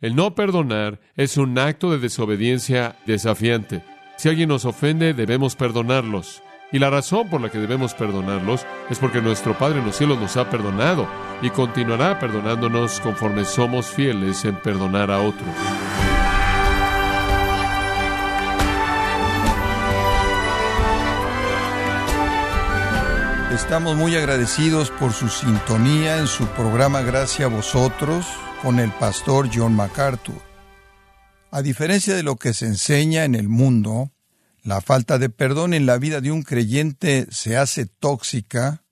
El no perdonar es un acto de desobediencia desafiante. Si alguien nos ofende, debemos perdonarlos. Y la razón por la que debemos perdonarlos es porque nuestro Padre en los cielos nos ha perdonado y continuará perdonándonos conforme somos fieles en perdonar a otros. Estamos muy agradecidos por su sintonía en su programa Gracias a vosotros con el pastor John MacArthur. A diferencia de lo que se enseña en el mundo, la falta de perdón en la vida de un creyente se hace tóxica,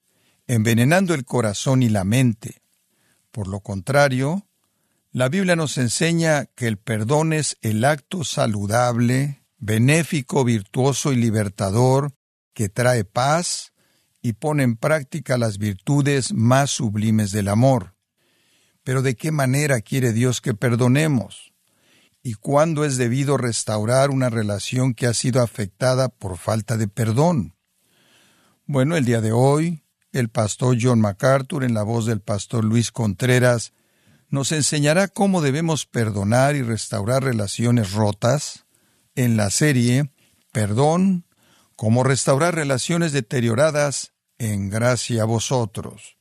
envenenando el corazón y la mente. Por lo contrario, la Biblia nos enseña que el perdón es el acto saludable, benéfico, virtuoso y libertador que trae paz, y pone en práctica las virtudes más sublimes del amor. Pero ¿de qué manera quiere Dios que perdonemos? ¿Y cuándo es debido restaurar una relación que ha sido afectada por falta de perdón? Bueno, el día de hoy, el pastor John MacArthur, en la voz del pastor Luis Contreras, nos enseñará cómo debemos perdonar y restaurar relaciones rotas en la serie Perdón cómo restaurar relaciones deterioradas en gracia a vosotros.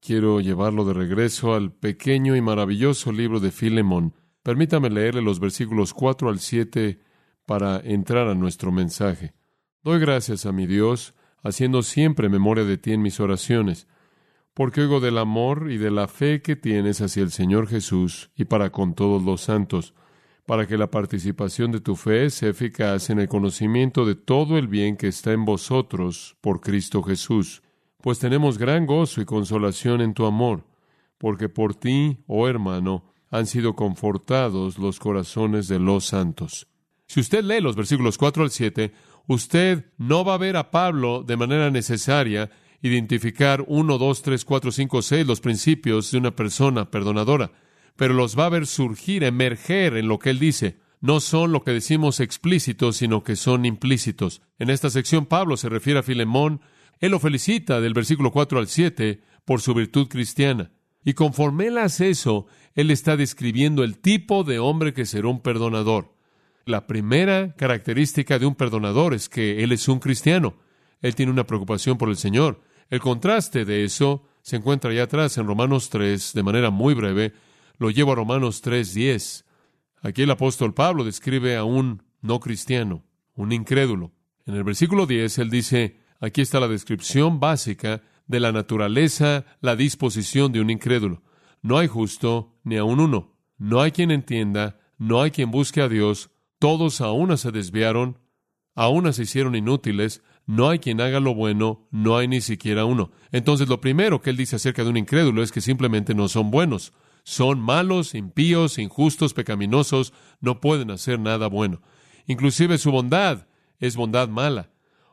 Quiero llevarlo de regreso al pequeño y maravilloso libro de Filemón. Permítame leerle los versículos 4 al 7 para entrar a nuestro mensaje. Doy gracias a mi Dios, haciendo siempre memoria de ti en mis oraciones, porque oigo del amor y de la fe que tienes hacia el Señor Jesús y para con todos los santos para que la participación de tu fe sea eficaz en el conocimiento de todo el bien que está en vosotros por Cristo Jesús. Pues tenemos gran gozo y consolación en tu amor, porque por ti, oh hermano, han sido confortados los corazones de los santos. Si usted lee los versículos 4 al 7, usted no va a ver a Pablo de manera necesaria identificar 1, 2, 3, 4, 5, 6 los principios de una persona perdonadora pero los va a ver surgir, emerger en lo que él dice. No son lo que decimos explícitos, sino que son implícitos. En esta sección Pablo se refiere a Filemón, él lo felicita del versículo 4 al 7 por su virtud cristiana. Y conforme él hace eso, él está describiendo el tipo de hombre que será un perdonador. La primera característica de un perdonador es que él es un cristiano. Él tiene una preocupación por el Señor. El contraste de eso se encuentra allá atrás en Romanos 3 de manera muy breve, lo llevo a Romanos 3:10. Aquí el apóstol Pablo describe a un no cristiano, un incrédulo. En el versículo 10 él dice, aquí está la descripción básica de la naturaleza, la disposición de un incrédulo. No hay justo ni aun uno. No hay quien entienda, no hay quien busque a Dios. Todos a una se desviaron, a una se hicieron inútiles. No hay quien haga lo bueno, no hay ni siquiera uno. Entonces lo primero que él dice acerca de un incrédulo es que simplemente no son buenos son malos, impíos, injustos, pecaminosos, no pueden hacer nada bueno. Inclusive su bondad es bondad mala,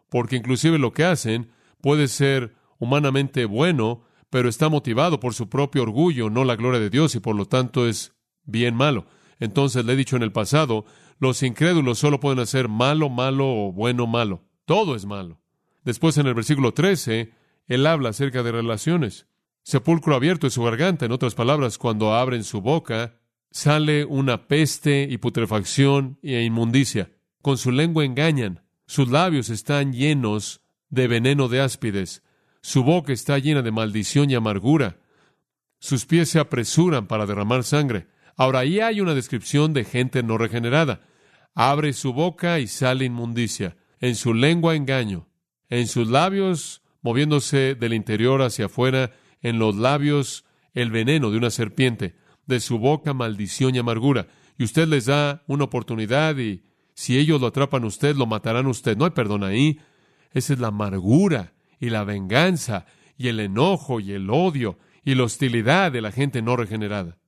porque inclusive lo que hacen puede ser humanamente bueno, pero está motivado por su propio orgullo, no la gloria de Dios, y por lo tanto es bien malo. Entonces le he dicho en el pasado, los incrédulos solo pueden hacer malo, malo o bueno, malo. Todo es malo. Después en el versículo 13, él habla acerca de relaciones. Sepulcro abierto es su garganta. En otras palabras, cuando abren su boca, sale una peste y putrefacción e inmundicia. Con su lengua engañan. Sus labios están llenos de veneno de áspides. Su boca está llena de maldición y amargura. Sus pies se apresuran para derramar sangre. Ahora ahí hay una descripción de gente no regenerada. Abre su boca y sale inmundicia. En su lengua engaño. En sus labios, moviéndose del interior hacia afuera, en los labios el veneno de una serpiente, de su boca maldición y amargura. Y usted les da una oportunidad y si ellos lo atrapan a usted, lo matarán a usted. No hay perdón ahí. Esa es la amargura y la venganza y el enojo y el odio y la hostilidad de la gente no regenerada.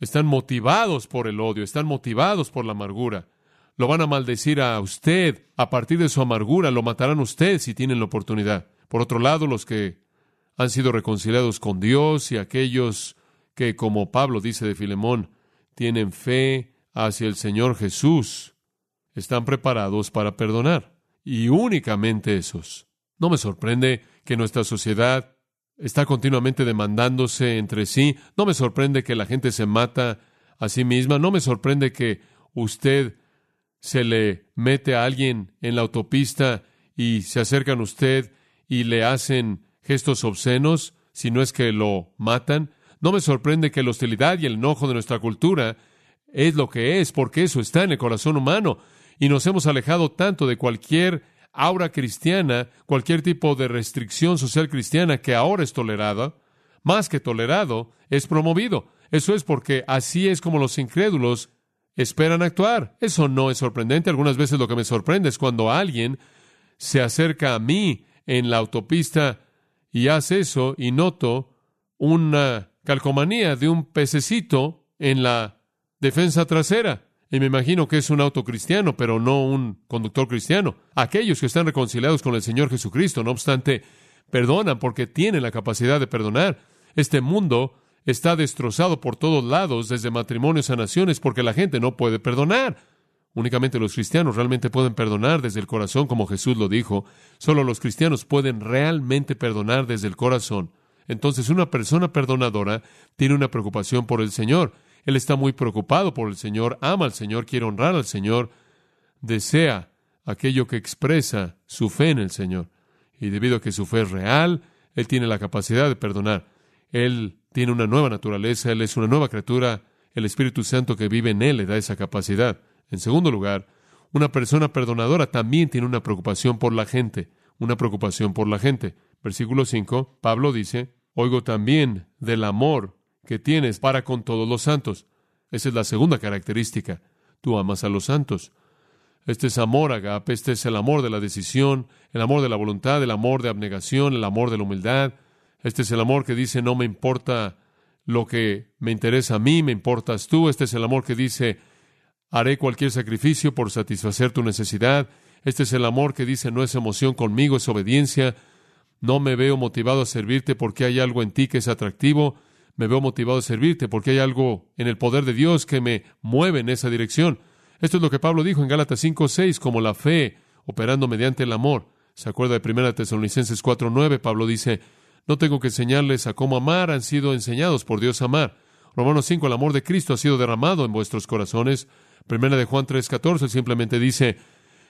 Están motivados por el odio, están motivados por la amargura. Lo van a maldecir a usted. A partir de su amargura lo matarán usted si tienen la oportunidad. Por otro lado, los que han sido reconciliados con Dios y aquellos que, como Pablo dice de Filemón, tienen fe hacia el Señor Jesús, están preparados para perdonar. Y únicamente esos. No me sorprende que nuestra sociedad está continuamente demandándose entre sí. No me sorprende que la gente se mata a sí misma. No me sorprende que usted se le mete a alguien en la autopista y se acercan a usted y le hacen gestos obscenos, si no es que lo matan. No me sorprende que la hostilidad y el enojo de nuestra cultura es lo que es, porque eso está en el corazón humano. Y nos hemos alejado tanto de cualquier aura cristiana, cualquier tipo de restricción social cristiana que ahora es tolerada, más que tolerado, es promovido. Eso es porque así es como los incrédulos esperan actuar. Eso no es sorprendente. Algunas veces lo que me sorprende es cuando alguien se acerca a mí en la autopista y hace eso y noto una calcomanía de un pececito en la defensa trasera. Y me imagino que es un auto cristiano, pero no un conductor cristiano. Aquellos que están reconciliados con el Señor Jesucristo, no obstante, perdonan porque tienen la capacidad de perdonar. Este mundo está destrozado por todos lados, desde matrimonios a naciones, porque la gente no puede perdonar. Únicamente los cristianos realmente pueden perdonar desde el corazón, como Jesús lo dijo. Solo los cristianos pueden realmente perdonar desde el corazón. Entonces una persona perdonadora tiene una preocupación por el Señor. Él está muy preocupado por el Señor, ama al Señor, quiere honrar al Señor, desea aquello que expresa su fe en el Señor. Y debido a que su fe es real, Él tiene la capacidad de perdonar. Él tiene una nueva naturaleza, Él es una nueva criatura, el Espíritu Santo que vive en Él le da esa capacidad. En segundo lugar, una persona perdonadora también tiene una preocupación por la gente, una preocupación por la gente. Versículo 5, Pablo dice, oigo también del amor que tienes para con todos los santos. Esa es la segunda característica. Tú amas a los santos. Este es amor, agape, este es el amor de la decisión, el amor de la voluntad, el amor de abnegación, el amor de la humildad. Este es el amor que dice, no me importa lo que me interesa a mí, me importas tú. Este es el amor que dice, haré cualquier sacrificio por satisfacer tu necesidad. Este es el amor que dice, no es emoción conmigo, es obediencia. No me veo motivado a servirte porque hay algo en ti que es atractivo. Me veo motivado a servirte porque hay algo en el poder de Dios que me mueve en esa dirección. Esto es lo que Pablo dijo en Gálatas 5:6, como la fe operando mediante el amor. ¿Se acuerda de 1 Tesalonicenses 4:9? Pablo dice, no tengo que enseñarles a cómo amar, han sido enseñados por Dios a amar. Romanos 5, el amor de Cristo ha sido derramado en vuestros corazones. Primera de Juan 3:14 simplemente dice,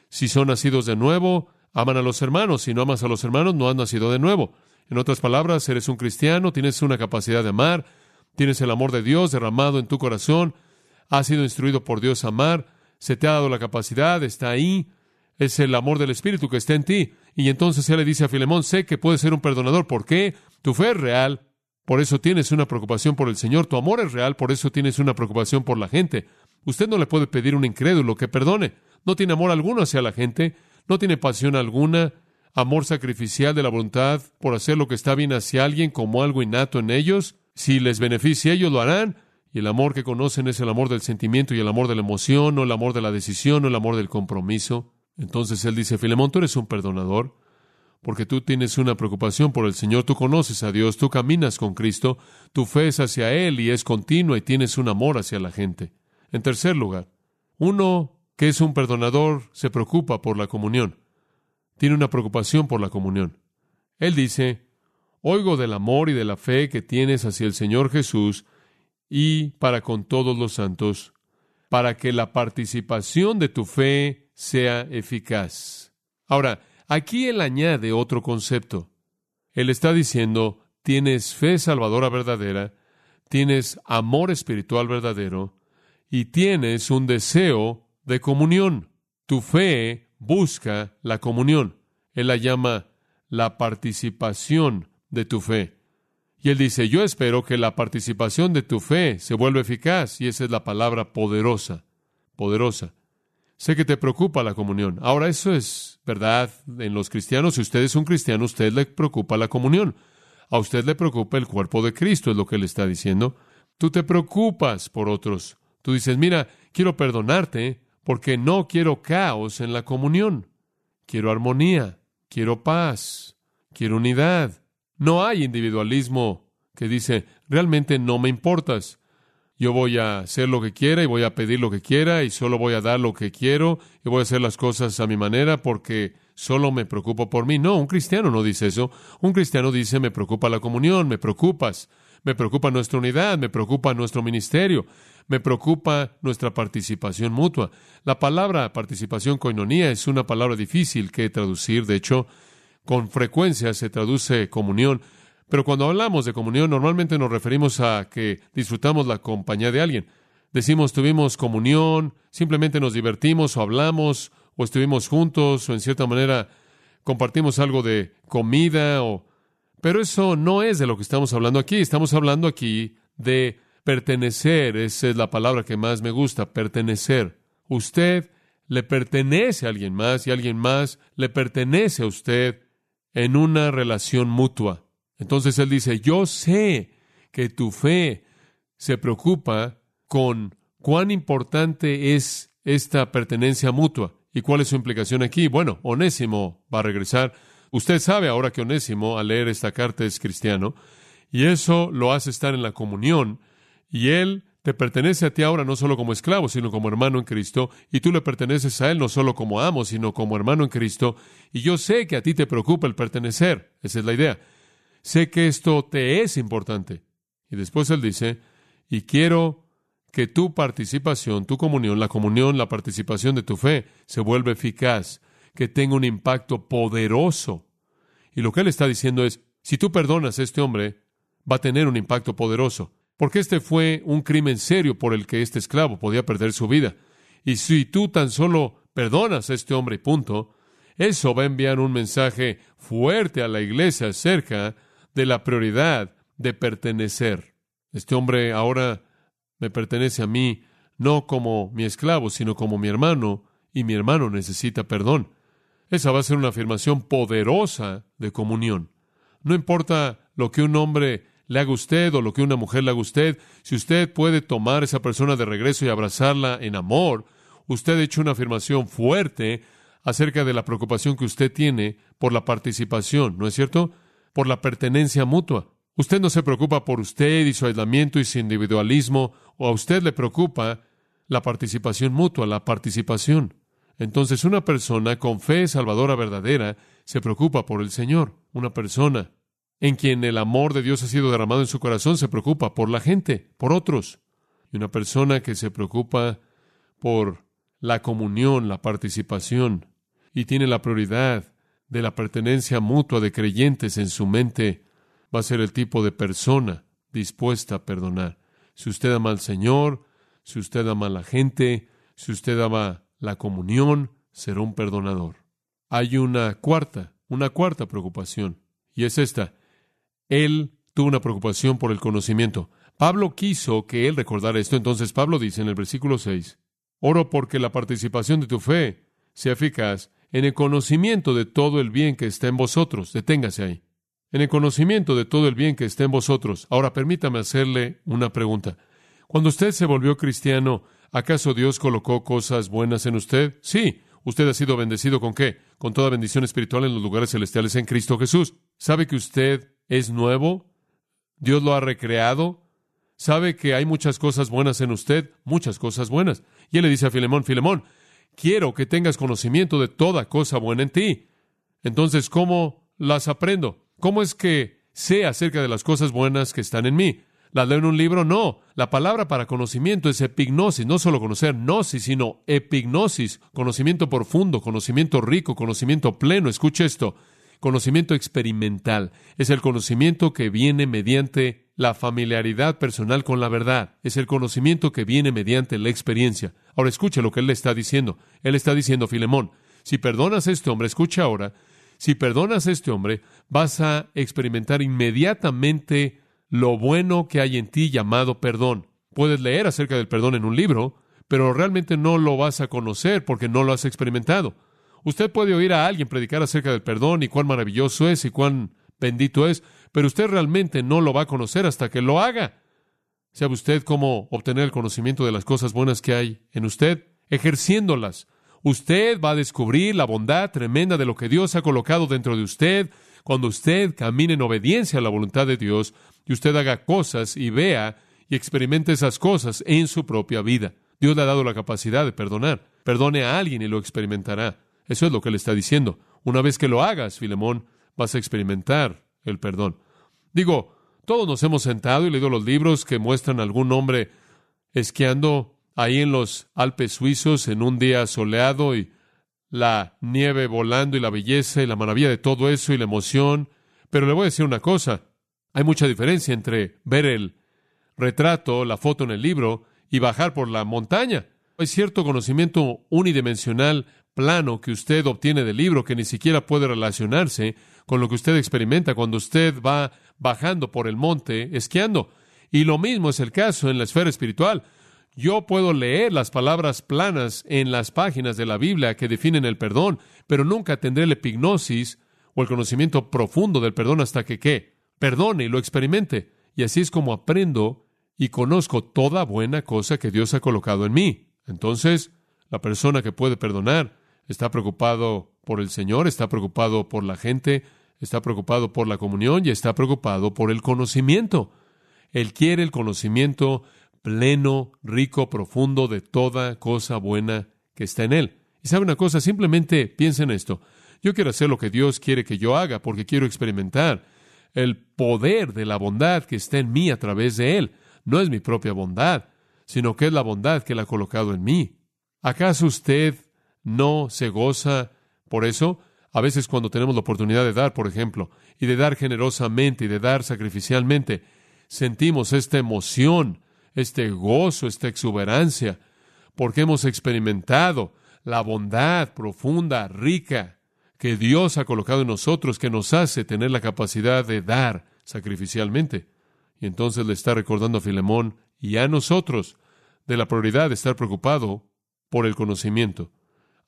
si son nacidos de nuevo, aman a los hermanos, si no amas a los hermanos, no han nacido de nuevo. En otras palabras, eres un cristiano, tienes una capacidad de amar, tienes el amor de Dios derramado en tu corazón, has sido instruido por Dios a amar, se te ha dado la capacidad, está ahí, es el amor del Espíritu que está en ti. Y entonces él le dice a Filemón, sé que puedes ser un perdonador, ¿por qué? Tu fe es real, por eso tienes una preocupación por el Señor, tu amor es real, por eso tienes una preocupación por la gente. Usted no le puede pedir a un incrédulo que perdone. No tiene amor alguno hacia la gente, no tiene pasión alguna, amor sacrificial de la voluntad por hacer lo que está bien hacia alguien como algo innato en ellos. Si les beneficia, ellos lo harán. Y el amor que conocen es el amor del sentimiento y el amor de la emoción, no el amor de la decisión, no el amor del compromiso. Entonces él dice, Filemón, tú eres un perdonador, porque tú tienes una preocupación por el Señor, tú conoces a Dios, tú caminas con Cristo, tu fe es hacia Él y es continua y tienes un amor hacia la gente. En tercer lugar, uno que es un perdonador se preocupa por la comunión. Tiene una preocupación por la comunión. Él dice, oigo del amor y de la fe que tienes hacia el Señor Jesús y para con todos los santos, para que la participación de tu fe sea eficaz. Ahora, aquí él añade otro concepto. Él está diciendo, tienes fe salvadora verdadera, tienes amor espiritual verdadero, y tienes un deseo de comunión. Tu fe busca la comunión. Él la llama la participación de tu fe. Y él dice, yo espero que la participación de tu fe se vuelva eficaz. Y esa es la palabra poderosa, poderosa. Sé que te preocupa la comunión. Ahora, eso es verdad en los cristianos. Si usted es un cristiano, a usted le preocupa la comunión. A usted le preocupa el cuerpo de Cristo, es lo que él está diciendo. Tú te preocupas por otros. Tú dices, mira, quiero perdonarte porque no quiero caos en la comunión. Quiero armonía, quiero paz, quiero unidad. No hay individualismo que dice, realmente no me importas. yo voy a hacer lo que quiera y voy a pedir lo que quiera y solo voy a dar lo que quiero y voy a hacer las cosas a mi manera porque solo me preocupo por mí. No, un cristiano no dice eso. Un cristiano dice, me preocupa la comunión, me preocupas, me preocupa nuestra unidad, me preocupa nuestro ministerio, me preocupa nuestra participación mutua. La palabra participación coinonía es una palabra difícil que traducir, de hecho, con frecuencia se traduce comunión, pero cuando hablamos de comunión, normalmente nos referimos a que disfrutamos la compañía de alguien. Decimos tuvimos comunión, simplemente nos divertimos o hablamos o estuvimos juntos o en cierta manera compartimos algo de comida o pero eso no es de lo que estamos hablando aquí, estamos hablando aquí de pertenecer, esa es la palabra que más me gusta, pertenecer. Usted le pertenece a alguien más y alguien más le pertenece a usted en una relación mutua. Entonces él dice, yo sé que tu fe se preocupa con cuán importante es esta pertenencia mutua. ¿Y cuál es su implicación aquí? Bueno, Onésimo va a regresar. Usted sabe ahora que Onésimo, al leer esta carta, es cristiano, y eso lo hace estar en la comunión, y él te pertenece a ti ahora no solo como esclavo, sino como hermano en Cristo, y tú le perteneces a él no solo como amo, sino como hermano en Cristo, y yo sé que a ti te preocupa el pertenecer, esa es la idea. Sé que esto te es importante. Y después él dice, y quiero que tu participación, tu comunión, la comunión, la participación de tu fe se vuelva eficaz, que tenga un impacto poderoso. Y lo que él está diciendo es, si tú perdonas a este hombre, va a tener un impacto poderoso, porque este fue un crimen serio por el que este esclavo podía perder su vida. Y si tú tan solo perdonas a este hombre y punto, eso va a enviar un mensaje fuerte a la iglesia acerca de la prioridad de pertenecer. Este hombre ahora me pertenece a mí, no como mi esclavo, sino como mi hermano, y mi hermano necesita perdón. Esa va a ser una afirmación poderosa de comunión. No importa lo que un hombre le haga a usted o lo que una mujer le haga a usted, si usted puede tomar a esa persona de regreso y abrazarla en amor, usted ha hecho una afirmación fuerte acerca de la preocupación que usted tiene por la participación, ¿no es cierto? por la pertenencia mutua. Usted no se preocupa por usted y su aislamiento y su individualismo, o a usted le preocupa la participación mutua, la participación. Entonces una persona con fe salvadora verdadera se preocupa por el Señor. Una persona en quien el amor de Dios ha sido derramado en su corazón se preocupa por la gente, por otros. Y una persona que se preocupa por la comunión, la participación, y tiene la prioridad de la pertenencia mutua de creyentes en su mente va a ser el tipo de persona dispuesta a perdonar. Si usted ama al Señor, si usted ama a la gente, si usted ama la comunión, será un perdonador. Hay una cuarta, una cuarta preocupación, y es esta. Él tuvo una preocupación por el conocimiento. Pablo quiso que él recordara esto, entonces Pablo dice en el versículo 6, Oro porque la participación de tu fe sea eficaz en el conocimiento de todo el bien que está en vosotros. Deténgase ahí. En el conocimiento de todo el bien que está en vosotros. Ahora permítame hacerle una pregunta. Cuando usted se volvió cristiano, ¿acaso Dios colocó cosas buenas en usted? Sí. ¿Usted ha sido bendecido con qué? Con toda bendición espiritual en los lugares celestiales en Cristo Jesús. ¿Sabe que usted es nuevo? ¿Dios lo ha recreado? ¿Sabe que hay muchas cosas buenas en usted? Muchas cosas buenas. Y él le dice a Filemón, Filemón, quiero que tengas conocimiento de toda cosa buena en ti. Entonces, ¿cómo las aprendo? ¿Cómo es que sé acerca de las cosas buenas que están en mí? ¿Las leo en un libro? No. La palabra para conocimiento es epignosis, no solo conocer gnosis, sino epignosis, conocimiento profundo, conocimiento rico, conocimiento pleno. Escuche esto. Conocimiento experimental es el conocimiento que viene mediante la familiaridad personal con la verdad. Es el conocimiento que viene mediante la experiencia. Ahora escuche lo que él le está diciendo. Él está diciendo, Filemón, si perdonas a este hombre, escucha ahora, si perdonas a este hombre, vas a experimentar inmediatamente lo bueno que hay en ti llamado perdón. Puedes leer acerca del perdón en un libro, pero realmente no lo vas a conocer porque no lo has experimentado. Usted puede oír a alguien predicar acerca del perdón y cuán maravilloso es y cuán bendito es, pero usted realmente no lo va a conocer hasta que lo haga. ¿Sabe usted cómo obtener el conocimiento de las cosas buenas que hay en usted? Ejerciéndolas. Usted va a descubrir la bondad tremenda de lo que Dios ha colocado dentro de usted cuando usted camine en obediencia a la voluntad de Dios y usted haga cosas y vea y experimente esas cosas en su propia vida. Dios le ha dado la capacidad de perdonar. Perdone a alguien y lo experimentará. Eso es lo que le está diciendo. Una vez que lo hagas, Filemón, vas a experimentar el perdón. Digo, todos nos hemos sentado y leído los libros que muestran a algún hombre esquiando ahí en los Alpes suizos en un día soleado y la nieve volando y la belleza y la maravilla de todo eso y la emoción. Pero le voy a decir una cosa. Hay mucha diferencia entre ver el retrato, la foto en el libro y bajar por la montaña. Hay cierto conocimiento unidimensional plano que usted obtiene del libro que ni siquiera puede relacionarse con lo que usted experimenta cuando usted va bajando por el monte esquiando. Y lo mismo es el caso en la esfera espiritual. Yo puedo leer las palabras planas en las páginas de la Biblia que definen el perdón, pero nunca tendré la epignosis o el conocimiento profundo del perdón hasta que qué? Perdone y lo experimente. Y así es como aprendo y conozco toda buena cosa que Dios ha colocado en mí. Entonces, la persona que puede perdonar está preocupado por el Señor, está preocupado por la gente, está preocupado por la comunión y está preocupado por el conocimiento. Él quiere el conocimiento pleno, rico, profundo de toda cosa buena que está en Él. Y sabe una cosa, simplemente piensa en esto. Yo quiero hacer lo que Dios quiere que yo haga porque quiero experimentar el poder de la bondad que está en mí a través de Él. No es mi propia bondad, sino que es la bondad que Él ha colocado en mí. ¿Acaso usted no se goza por eso? A veces cuando tenemos la oportunidad de dar, por ejemplo, y de dar generosamente y de dar sacrificialmente, sentimos esta emoción este gozo, esta exuberancia, porque hemos experimentado la bondad profunda, rica, que Dios ha colocado en nosotros, que nos hace tener la capacidad de dar sacrificialmente. Y entonces le está recordando a Filemón y a nosotros de la prioridad de estar preocupado por el conocimiento.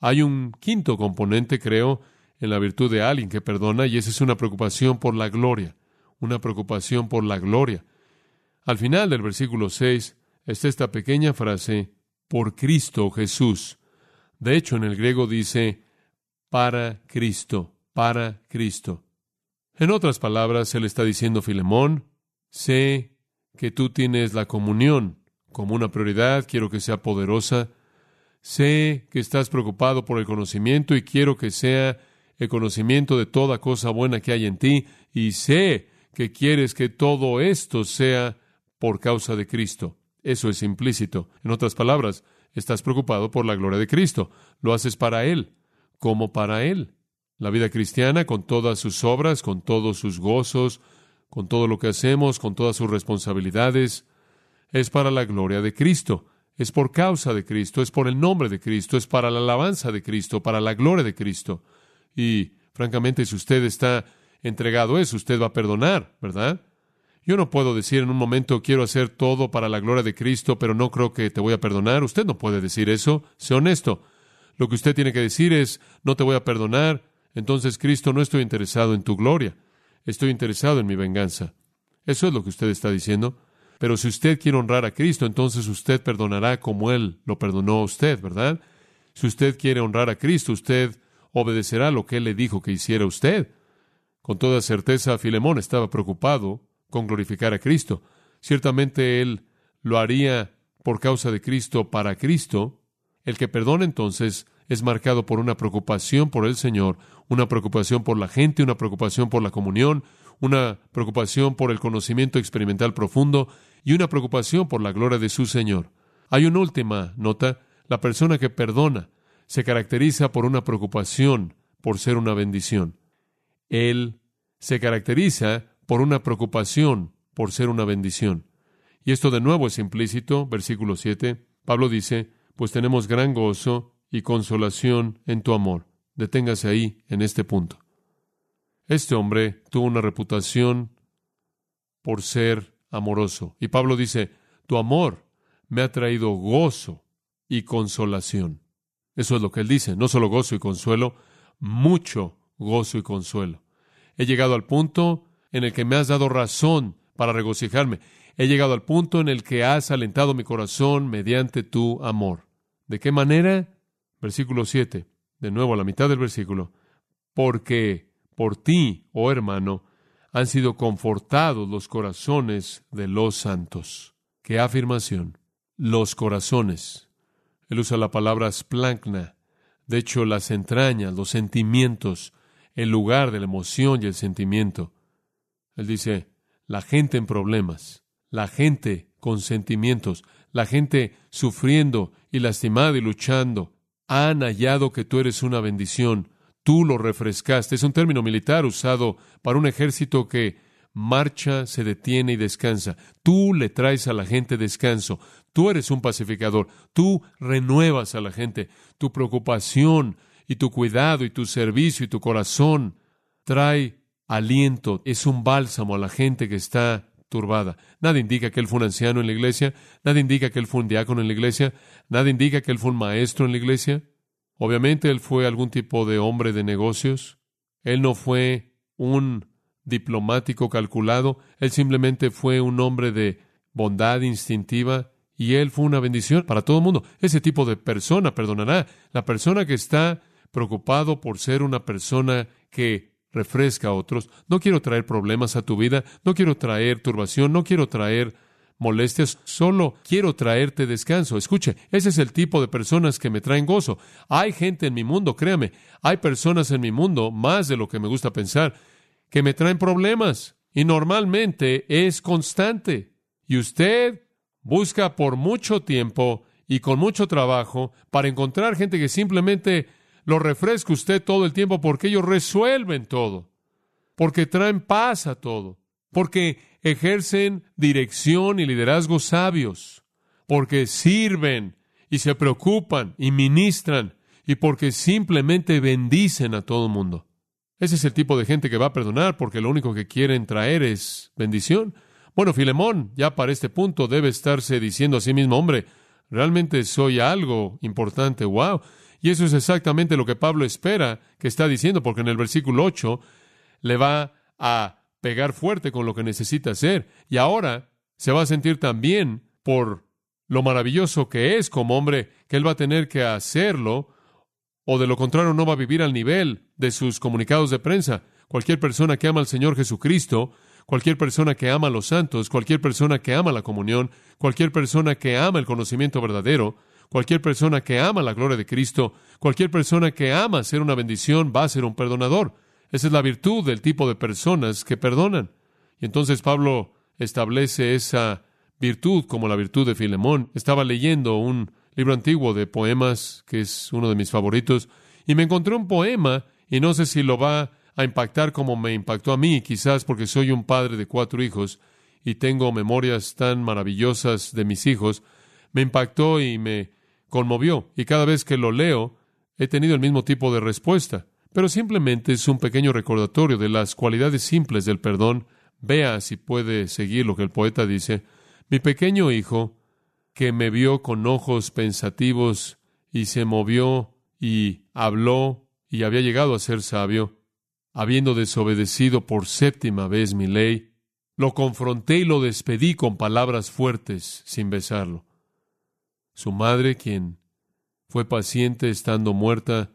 Hay un quinto componente, creo, en la virtud de alguien que perdona, y esa es una preocupación por la gloria, una preocupación por la gloria. Al final del versículo 6 está esta pequeña frase, por Cristo Jesús. De hecho, en el griego dice, para Cristo, para Cristo. En otras palabras, él está diciendo, Filemón, sé que tú tienes la comunión como una prioridad, quiero que sea poderosa. Sé que estás preocupado por el conocimiento y quiero que sea el conocimiento de toda cosa buena que hay en ti. Y sé que quieres que todo esto sea por causa de Cristo. Eso es implícito. En otras palabras, estás preocupado por la gloria de Cristo. Lo haces para Él, como para Él. La vida cristiana, con todas sus obras, con todos sus gozos, con todo lo que hacemos, con todas sus responsabilidades, es para la gloria de Cristo. Es por causa de Cristo, es por el nombre de Cristo, es para la alabanza de Cristo, para la gloria de Cristo. Y, francamente, si usted está entregado a eso, usted va a perdonar, ¿verdad? Yo no puedo decir en un momento quiero hacer todo para la gloria de Cristo, pero no creo que te voy a perdonar. Usted no puede decir eso. Sé honesto. Lo que usted tiene que decir es no te voy a perdonar. Entonces, Cristo, no estoy interesado en tu gloria. Estoy interesado en mi venganza. Eso es lo que usted está diciendo. Pero si usted quiere honrar a Cristo, entonces usted perdonará como Él lo perdonó a usted, ¿verdad? Si usted quiere honrar a Cristo, usted obedecerá lo que Él le dijo que hiciera usted. Con toda certeza, Filemón estaba preocupado con glorificar a Cristo. Ciertamente Él lo haría por causa de Cristo para Cristo. El que perdona entonces es marcado por una preocupación por el Señor, una preocupación por la gente, una preocupación por la comunión, una preocupación por el conocimiento experimental profundo y una preocupación por la gloria de su Señor. Hay una última nota. La persona que perdona se caracteriza por una preocupación por ser una bendición. Él se caracteriza por una preocupación por ser una bendición. Y esto de nuevo es implícito, versículo 7. Pablo dice, pues tenemos gran gozo y consolación en tu amor. Deténgase ahí, en este punto. Este hombre tuvo una reputación por ser amoroso. Y Pablo dice, tu amor me ha traído gozo y consolación. Eso es lo que él dice, no solo gozo y consuelo, mucho gozo y consuelo. He llegado al punto en el que me has dado razón para regocijarme. He llegado al punto en el que has alentado mi corazón mediante tu amor. ¿De qué manera? Versículo 7, de nuevo a la mitad del versículo. Porque por ti, oh hermano, han sido confortados los corazones de los santos. Qué afirmación. Los corazones. Él usa la palabra splankna. De hecho, las entrañas, los sentimientos, el lugar de la emoción y el sentimiento. Él dice, la gente en problemas, la gente con sentimientos, la gente sufriendo y lastimada y luchando, han hallado que tú eres una bendición. Tú lo refrescaste. Es un término militar usado para un ejército que marcha, se detiene y descansa. Tú le traes a la gente descanso. Tú eres un pacificador. Tú renuevas a la gente. Tu preocupación y tu cuidado y tu servicio y tu corazón trae aliento. Es un bálsamo a la gente que está turbada. Nada indica que él fue un anciano en la iglesia, nada indica que él fue un diácono en la iglesia, nada indica que él fue un maestro en la iglesia. Obviamente él fue algún tipo de hombre de negocios. Él no fue un diplomático calculado, él simplemente fue un hombre de bondad instintiva y él fue una bendición para todo el mundo. Ese tipo de persona perdonará. La persona que está preocupado por ser una persona que refresca a otros. No quiero traer problemas a tu vida, no quiero traer turbación, no quiero traer molestias, solo quiero traerte descanso. Escuche, ese es el tipo de personas que me traen gozo. Hay gente en mi mundo, créame, hay personas en mi mundo, más de lo que me gusta pensar, que me traen problemas y normalmente es constante. Y usted busca por mucho tiempo y con mucho trabajo para encontrar gente que simplemente lo refresca usted todo el tiempo porque ellos resuelven todo, porque traen paz a todo, porque ejercen dirección y liderazgo sabios, porque sirven y se preocupan y ministran y porque simplemente bendicen a todo el mundo. Ese es el tipo de gente que va a perdonar porque lo único que quieren traer es bendición. Bueno, Filemón, ya para este punto debe estarse diciendo a sí mismo, hombre, realmente soy algo importante, wow. Y eso es exactamente lo que Pablo espera que está diciendo, porque en el versículo 8 le va a pegar fuerte con lo que necesita hacer. Y ahora se va a sentir también por lo maravilloso que es como hombre, que él va a tener que hacerlo, o de lo contrario no va a vivir al nivel de sus comunicados de prensa. Cualquier persona que ama al Señor Jesucristo, cualquier persona que ama a los santos, cualquier persona que ama la comunión, cualquier persona que ama el conocimiento verdadero, Cualquier persona que ama la gloria de Cristo, cualquier persona que ama ser una bendición, va a ser un perdonador. Esa es la virtud del tipo de personas que perdonan. Y entonces Pablo establece esa virtud como la virtud de Filemón. Estaba leyendo un libro antiguo de poemas, que es uno de mis favoritos, y me encontré un poema, y no sé si lo va a impactar como me impactó a mí, quizás porque soy un padre de cuatro hijos y tengo memorias tan maravillosas de mis hijos, me impactó y me conmovió y cada vez que lo leo he tenido el mismo tipo de respuesta. Pero simplemente es un pequeño recordatorio de las cualidades simples del perdón. Vea si puede seguir lo que el poeta dice. Mi pequeño hijo, que me vio con ojos pensativos y se movió y habló y había llegado a ser sabio, habiendo desobedecido por séptima vez mi ley, lo confronté y lo despedí con palabras fuertes sin besarlo. Su madre, quien fue paciente estando muerta,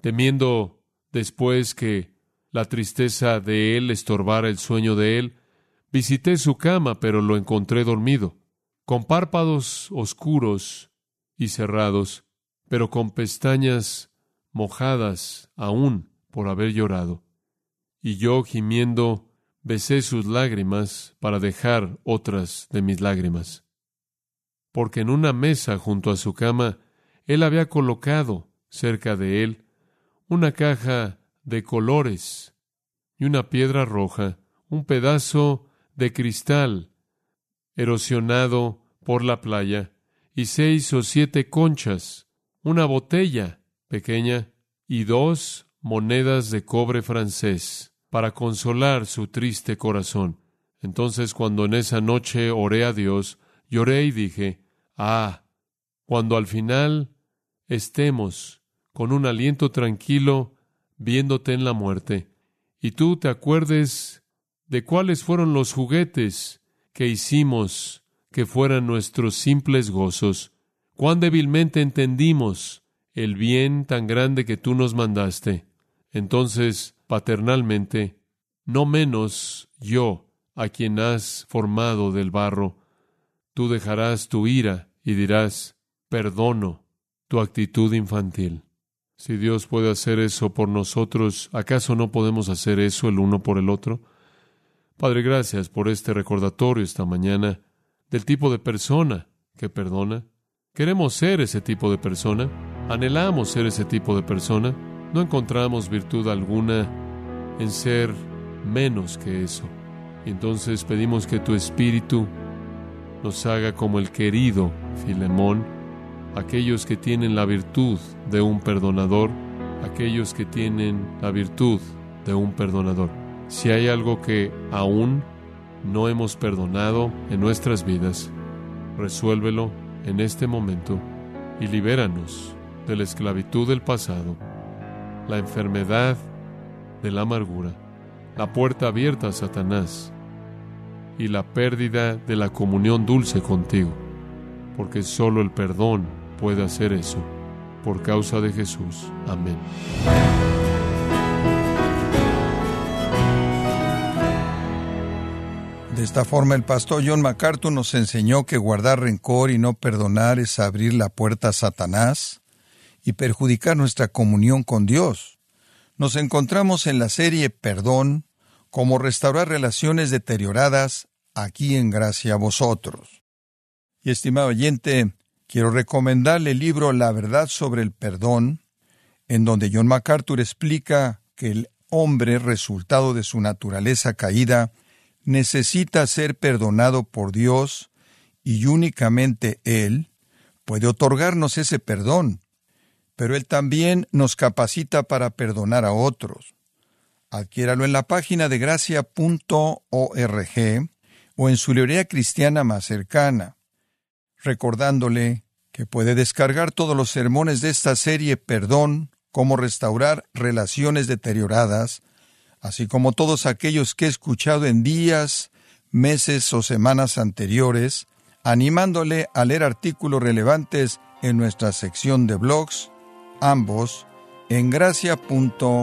temiendo después que la tristeza de él estorbara el sueño de él, visité su cama, pero lo encontré dormido, con párpados oscuros y cerrados, pero con pestañas mojadas aún por haber llorado. Y yo, gimiendo, besé sus lágrimas para dejar otras de mis lágrimas porque en una mesa junto a su cama él había colocado cerca de él una caja de colores y una piedra roja, un pedazo de cristal erosionado por la playa, y seis o siete conchas, una botella pequeña y dos monedas de cobre francés para consolar su triste corazón. Entonces cuando en esa noche oré a Dios, lloré y dije, Ah, cuando al final estemos con un aliento tranquilo viéndote en la muerte, y tú te acuerdes de cuáles fueron los juguetes que hicimos que fueran nuestros simples gozos, cuán débilmente entendimos el bien tan grande que tú nos mandaste. Entonces, paternalmente, no menos yo, a quien has formado del barro, tú dejarás tu ira y dirás, perdono tu actitud infantil. Si Dios puede hacer eso por nosotros, ¿acaso no podemos hacer eso el uno por el otro? Padre, gracias por este recordatorio esta mañana del tipo de persona que perdona. Queremos ser ese tipo de persona, anhelamos ser ese tipo de persona, no encontramos virtud alguna en ser menos que eso. Entonces pedimos que tu Espíritu nos haga como el querido Filemón, aquellos que tienen la virtud de un perdonador, aquellos que tienen la virtud de un perdonador. Si hay algo que aún no hemos perdonado en nuestras vidas, resuélvelo en este momento y libéranos de la esclavitud del pasado, la enfermedad de la amargura, la puerta abierta a Satanás y la pérdida de la comunión dulce contigo, porque solo el perdón puede hacer eso. Por causa de Jesús. Amén. De esta forma el pastor John MacArthur nos enseñó que guardar rencor y no perdonar es abrir la puerta a Satanás y perjudicar nuestra comunión con Dios. Nos encontramos en la serie Perdón, cómo restaurar relaciones deterioradas aquí en gracia a vosotros. Y estimado oyente, quiero recomendarle el libro La verdad sobre el perdón, en donde John MacArthur explica que el hombre, resultado de su naturaleza caída, necesita ser perdonado por Dios y únicamente Él puede otorgarnos ese perdón, pero Él también nos capacita para perdonar a otros. Adquiéralo en la página de gracia.org o en su librería cristiana más cercana, recordándole que puede descargar todos los sermones de esta serie Perdón, cómo restaurar relaciones deterioradas, así como todos aquellos que he escuchado en días, meses o semanas anteriores, animándole a leer artículos relevantes en nuestra sección de blogs, ambos en gracia.org.